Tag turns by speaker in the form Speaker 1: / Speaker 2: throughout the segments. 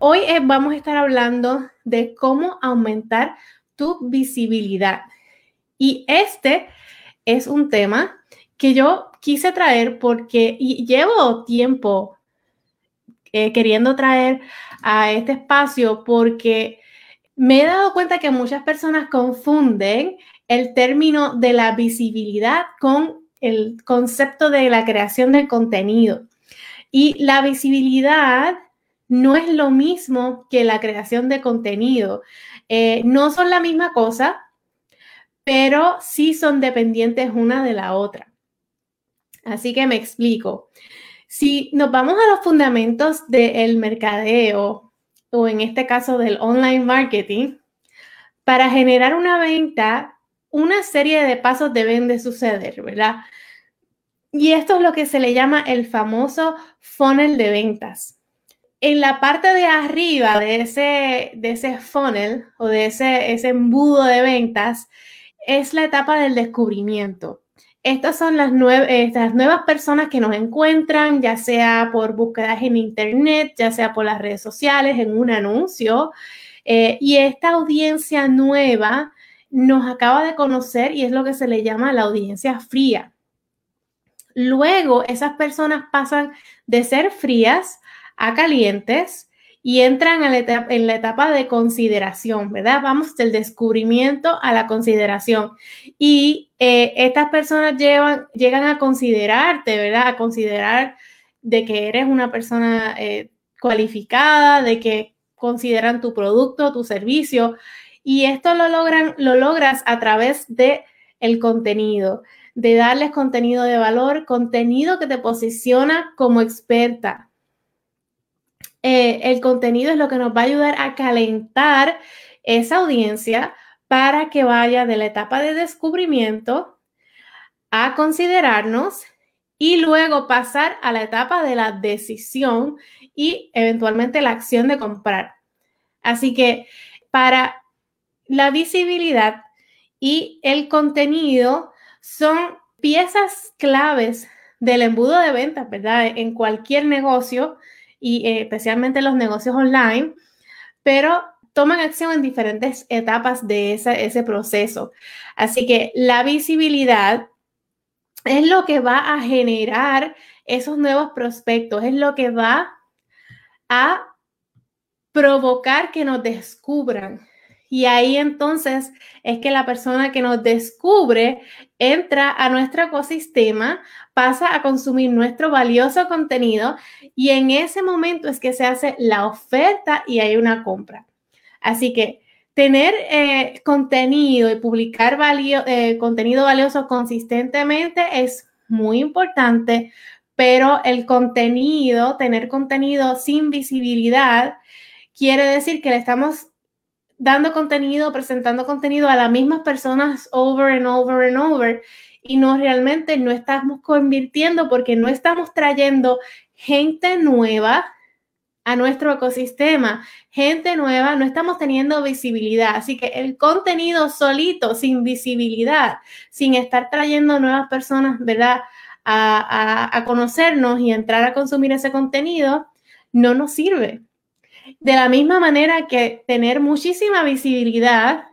Speaker 1: Hoy eh, vamos a estar hablando de cómo aumentar tu visibilidad. Y este es un tema que yo quise traer porque llevo tiempo eh, queriendo traer a este espacio porque me he dado cuenta que muchas personas confunden el término de la visibilidad con el concepto de la creación del contenido. Y la visibilidad no es lo mismo que la creación de contenido. Eh, no son la misma cosa, pero sí son dependientes una de la otra. Así que me explico. Si nos vamos a los fundamentos del mercadeo, o en este caso del online marketing, para generar una venta, una serie de pasos deben de suceder, ¿verdad? Y esto es lo que se le llama el famoso funnel de ventas en la parte de arriba de ese, de ese funnel o de ese, ese embudo de ventas es la etapa del descubrimiento. Estas son las, estas nuevas personas que nos encuentran, ya sea por búsquedas en Internet, ya sea por las redes sociales, en un anuncio. Eh, y esta audiencia nueva nos acaba de conocer y es lo que se le llama la audiencia fría. Luego, esas personas pasan de ser frías a calientes y entran en la etapa de consideración, ¿verdad? Vamos del descubrimiento a la consideración. Y eh, estas personas llegan a considerarte, ¿verdad? A considerar de que eres una persona eh, cualificada, de que consideran tu producto, tu servicio. Y esto lo, logran, lo logras a través de el contenido, de darles contenido de valor, contenido que te posiciona como experta, eh, el contenido es lo que nos va a ayudar a calentar esa audiencia para que vaya de la etapa de descubrimiento a considerarnos y luego pasar a la etapa de la decisión y eventualmente la acción de comprar. Así que para la visibilidad y el contenido son piezas claves del embudo de ventas, ¿verdad? En cualquier negocio y eh, especialmente los negocios online, pero toman acción en diferentes etapas de ese proceso. Así que la visibilidad es lo que va a generar esos nuevos prospectos, es lo que va a provocar que nos descubran, y ahí entonces es que la persona que nos descubre entra a nuestro ecosistema, pasa a consumir nuestro valioso contenido y en ese momento es que se hace la oferta y hay una compra. Así que tener eh, contenido y publicar eh, contenido valioso consistentemente es muy importante, pero el contenido, tener contenido sin visibilidad, quiere decir que le estamos dando contenido, presentando contenido a las mismas personas over and over and over y no realmente no estamos convirtiendo porque no estamos trayendo gente nueva a nuestro ecosistema, gente nueva, no estamos teniendo visibilidad. Así que el contenido solito, sin visibilidad, sin estar trayendo nuevas personas, ¿verdad? A, a conocernos y entrar a consumir ese contenido, no nos sirve. De la misma manera que tener muchísima visibilidad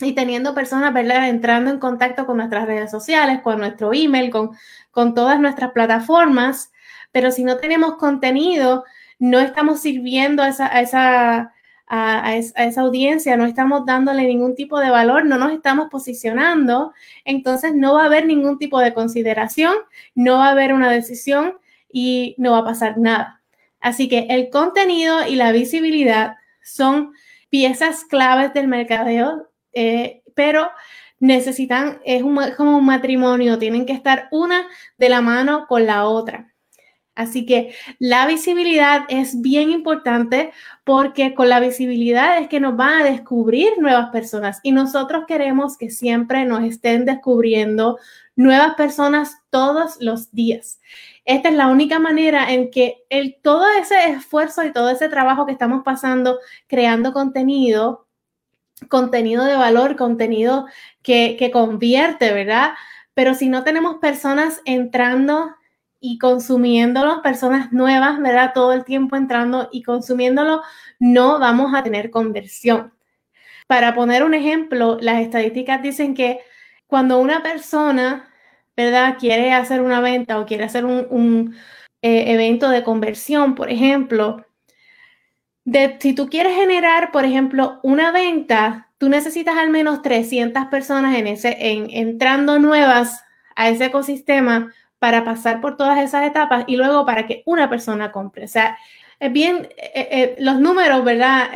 Speaker 1: y teniendo personas. Entrando en contacto con nuestras redes sociales, con nuestro email, con, con todas nuestras plataformas, pero si no tenemos contenido, no estamos sirviendo a esa, a esa, a, esa audiencia, no estamos dándole ningún tipo de valor, no nos estamos posicionando, entonces no va a haber ningún tipo de consideración, no va a haber una decisión y no va a pasar nada. Así que el contenido y la visibilidad son piezas claves del mercadeo, eh, pero necesitan, es, como un matrimonio, tienen que estar una de la mano con la otra. Así que la visibilidad es bien importante porque con la visibilidad es que nos van a descubrir nuevas personas y nosotros queremos que siempre nos estén descubriendo nuevas personas todos los días. Esta es la única manera en que el, todo ese esfuerzo y todo ese trabajo que estamos pasando creando contenido, contenido de valor, contenido que, que convierte, ¿verdad? Pero si no tenemos personas entrando y consumiéndolo, personas nuevas, ¿verdad? Todo el tiempo entrando y consumiéndolo, no vamos a tener conversión. Para poner un ejemplo, las estadísticas dicen que cuando una persona, ¿verdad? Quiere hacer una venta o quiere hacer un, eh, evento de conversión, por ejemplo, si tú quieres generar, por ejemplo, una venta, tú necesitas al menos 300 personas en ese, en, entrando nuevas a ese ecosistema para pasar por todas esas etapas y luego para que una persona compre. O sea, es bien, eh, eh, los números, ¿verdad?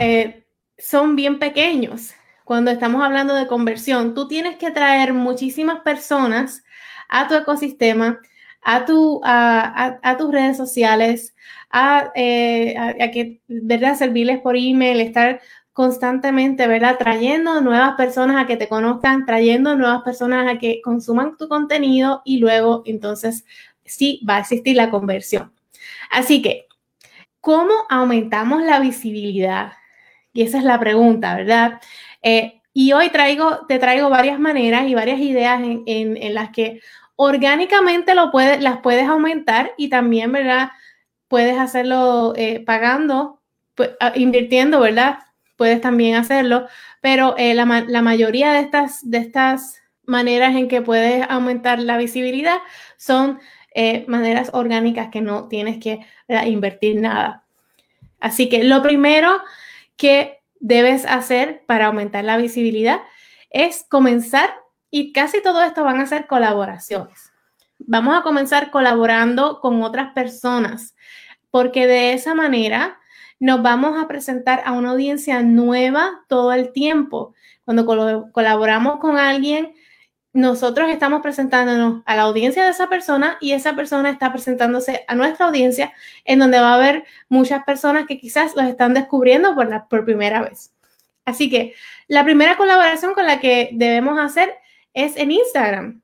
Speaker 1: Son bien pequeños cuando estamos hablando de conversión. Tú tienes que traer muchísimas personas a tu ecosistema, a, tu, a, tus redes sociales, a, a, que, ¿verdad? Servirles por email, estar constantemente, ¿verdad? Trayendo nuevas personas a que te conozcan, trayendo nuevas personas a que consuman tu contenido y luego entonces sí va a existir la conversión. Así que, ¿cómo aumentamos la visibilidad? Y esa es la pregunta, ¿verdad? Eh, y hoy traigo, te traigo varias maneras y varias ideas en, las que orgánicamente lo las puedes aumentar y también, ¿verdad? Puedes hacerlo eh, pagando, pues, invirtiendo, ¿verdad? puedes también hacerlo, pero eh, la, mayoría de estas, de estas maneras en que puedes aumentar la visibilidad son eh, maneras orgánicas que no tienes que invertir nada. Así que lo primero que debes hacer para aumentar la visibilidad es comenzar y casi todo esto van a ser colaboraciones. Vamos a comenzar colaborando con otras personas porque de esa manera nos vamos a presentar a una audiencia nueva todo el tiempo. Cuando colaboramos con alguien, nosotros estamos presentándonos a la audiencia de esa persona y esa persona está presentándose a nuestra audiencia, en donde va a haber muchas personas que quizás los están descubriendo por, la, por primera vez. Así que la primera colaboración con la que debemos hacer es en Instagram.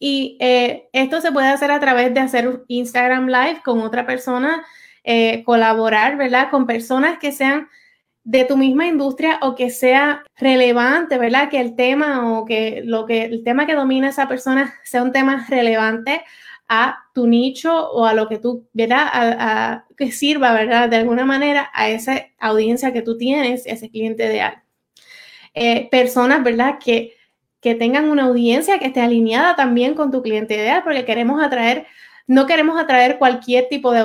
Speaker 1: Y eh, esto se puede hacer a través de hacer un Instagram Live con otra persona eh, colaborar, ¿verdad? Con personas que sean de tu misma industria o que sea relevante, ¿verdad? Que el tema o que lo que el tema que domina esa persona sea un tema relevante a tu nicho o a lo que tú, ¿verdad? A, que sirva, ¿verdad? De alguna manera a esa audiencia que tú tienes, ese cliente ideal. Eh, personas, ¿verdad? Que, que tengan una audiencia que esté alineada también con tu cliente ideal, porque queremos atraer no queremos atraer cualquier tipo de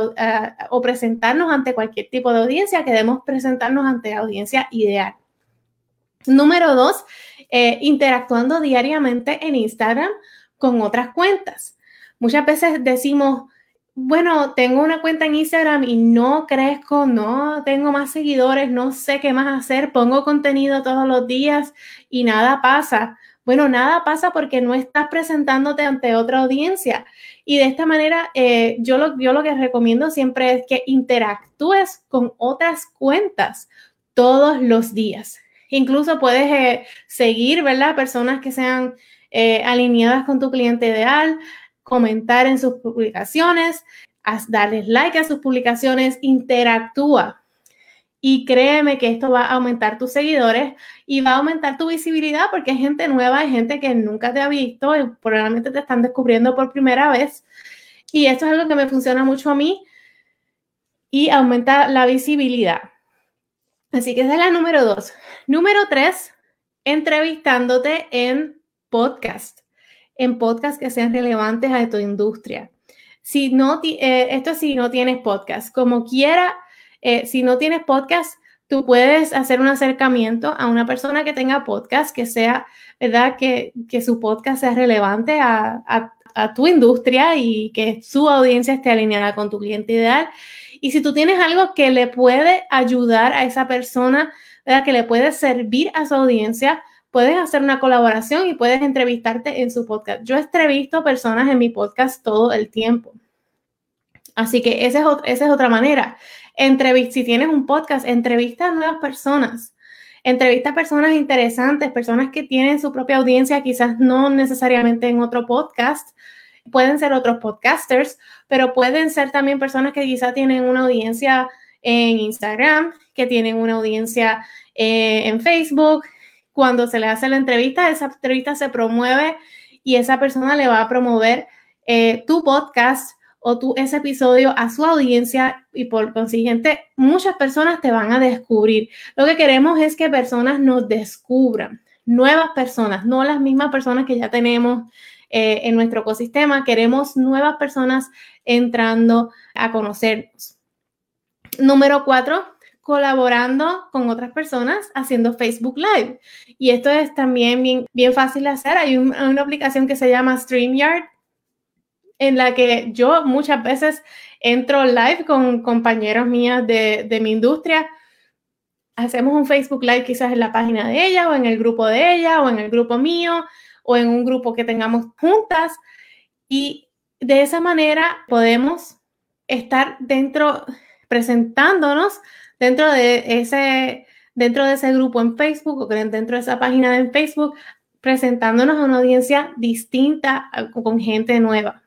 Speaker 1: o presentarnos ante cualquier tipo de audiencia, queremos presentarnos ante audiencia ideal. Número dos, eh, interactuando diariamente en Instagram con otras cuentas. Muchas veces decimos, bueno, tengo una cuenta en Instagram y no crezco, no tengo más seguidores, no sé qué más hacer, pongo contenido todos los días y nada pasa. Bueno, nada pasa porque no estás presentándote ante otra audiencia. Y de esta manera, eh, yo, lo, yo lo que recomiendo siempre es que interactúes con otras cuentas todos los días. Incluso puedes eh, seguir, ¿verdad? Personas que sean eh, alineadas con tu cliente ideal, comentar en sus publicaciones, darles like a sus publicaciones, interactúa y créeme que esto va a aumentar tus seguidores y va a aumentar tu visibilidad porque hay gente nueva, hay gente que nunca te ha visto y probablemente te están descubriendo por primera vez. Y esto es algo que me funciona mucho a mí y aumenta la visibilidad. Así que esa es la número dos. Número tres, entrevistándote en podcast, en podcast que sean relevantes a tu industria. Si no, eh, esto si no tienes podcast, como quiera eh, si no tienes podcast, tú puedes hacer un acercamiento a una persona que tenga podcast, que sea, ¿verdad? Que, su podcast sea relevante a, tu industria y que su audiencia esté alineada con tu cliente ideal. Y si tú tienes algo que le puede ayudar a esa persona, ¿verdad? Que le puede servir a su audiencia, puedes hacer una colaboración y puedes entrevistarte en su podcast. Yo entrevisto personas en mi podcast todo el tiempo. Así que esa es, esa es otra manera. Si tienes un podcast, entrevista a nuevas personas. Entrevista a personas interesantes, personas que tienen su propia audiencia, quizás no necesariamente en otro podcast, pueden ser otros podcasters, pero pueden ser también personas que quizás tienen una audiencia en Instagram, que tienen una audiencia eh, en Facebook. Cuando se le hace la entrevista, esa entrevista se promueve y esa persona le va a promover eh, tu podcast o tu, ese episodio a su audiencia y por consiguiente muchas personas te van a descubrir. Lo que queremos es que personas nos descubran, nuevas personas, no las mismas personas que ya tenemos eh, en nuestro ecosistema. Queremos nuevas personas entrando a conocernos. Número cuatro, colaborando con otras personas haciendo Facebook Live. Y esto es también bien fácil de hacer. Hay una aplicación que se llama StreamYard en la que yo muchas veces entro live con compañeros mías de, mi industria. Hacemos un Facebook Live quizás en la página de ella o en el grupo de ella o en el grupo mío o en un grupo que tengamos juntas. Y de esa manera podemos estar dentro, presentándonos dentro de ese, dentro de ese grupo en Facebook o dentro de esa página en Facebook, presentándonos a una audiencia distinta con gente nueva.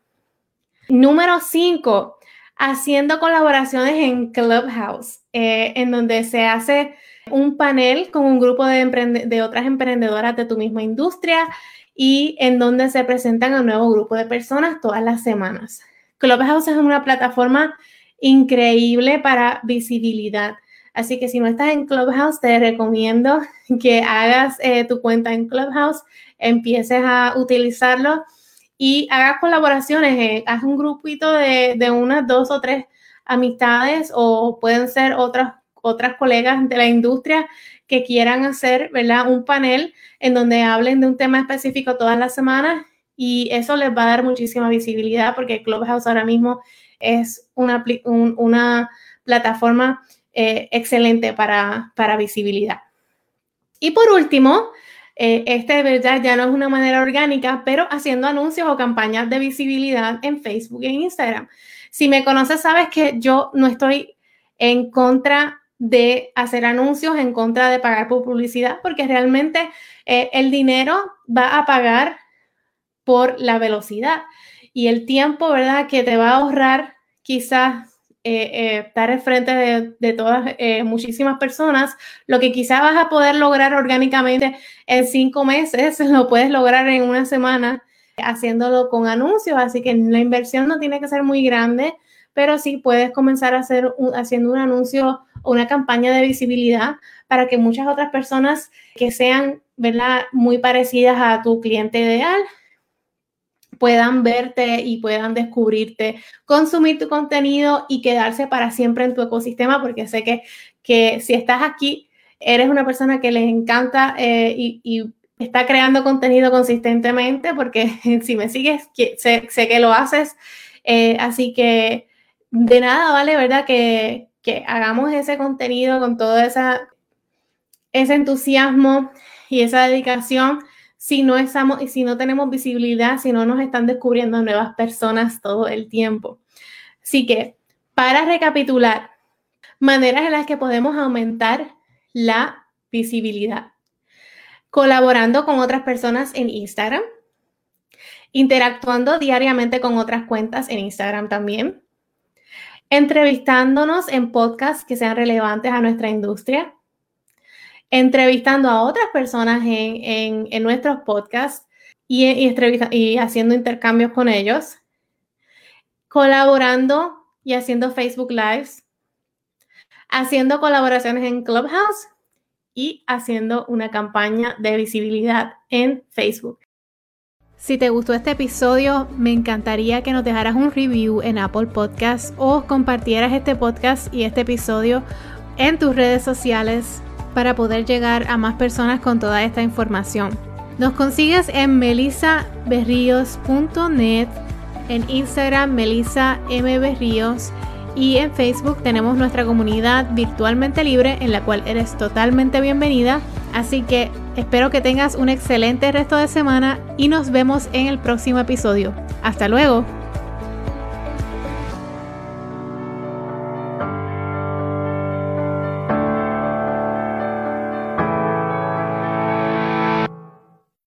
Speaker 1: Número 5, haciendo colaboraciones en Clubhouse, eh, en donde se hace un panel con un grupo de, otras emprendedoras de tu misma industria y en donde se presentan a un nuevo grupo de personas todas las semanas. Clubhouse es una plataforma increíble para visibilidad. Así que si no estás en Clubhouse, te recomiendo que hagas eh, tu cuenta en Clubhouse, empieces a utilizarlo y hagas colaboraciones, eh, haz un grupito de, de, unas dos o tres amistades o pueden ser otras, otras colegas de la industria que quieran hacer, ¿verdad? Un panel en donde hablen de un tema específico todas las semanas y eso les va a dar muchísima visibilidad porque Clubhouse ahora mismo es una, una plataforma eh, excelente para, para visibilidad. Y por último, eh, este ¿verdad? ya no es una manera orgánica, pero haciendo anuncios o campañas de visibilidad en Facebook e Instagram. Si me conoces, sabes que yo no estoy en contra de hacer anuncios, en contra de pagar por publicidad, porque realmente eh, el dinero va a pagar por la velocidad y el tiempo, ¿verdad? Que te va a ahorrar quizás eh, eh, estar en frente de, todas, eh, muchísimas personas, lo que quizá vas a poder lograr orgánicamente en cinco meses, lo puedes lograr en una semana haciéndolo con anuncios, así que la inversión no tiene que ser muy grande, pero sí puedes comenzar a hacer haciendo un anuncio o una campaña de visibilidad para que muchas otras personas que sean, ¿verdad?, muy parecidas a tu cliente ideal puedan verte y puedan descubrirte, consumir tu contenido y quedarse para siempre en tu ecosistema, porque sé que, que si estás aquí, eres una persona que les encanta eh, y, está creando contenido consistentemente, porque si me sigues, sé, que lo haces. Eh, así que de nada vale, ¿verdad? Que, que hagamos ese contenido con todo esa, ese entusiasmo y esa dedicación si no estamos si no tenemos visibilidad, si no nos están descubriendo nuevas personas todo el tiempo. Así que, para recapitular, maneras en las que podemos aumentar la visibilidad. Colaborando con otras personas en Instagram, interactuando diariamente con otras cuentas en Instagram también, entrevistándonos en podcasts que sean relevantes a nuestra industria, entrevistando a otras personas en, nuestros podcasts y, y haciendo intercambios con ellos, colaborando y haciendo Facebook Lives, haciendo colaboraciones en Clubhouse y haciendo una campaña de visibilidad en Facebook. Si te gustó este episodio, me encantaría que nos dejaras un review en Apple Podcasts o compartieras este podcast y este episodio en tus redes sociales para poder llegar a más personas con toda esta información. Nos consigues en melisaberrios.net, en Instagram Melisa M. y en Facebook tenemos nuestra comunidad virtualmente libre en la cual eres totalmente bienvenida. Así que espero que tengas un excelente resto de semana y nos vemos en el próximo episodio. Hasta luego.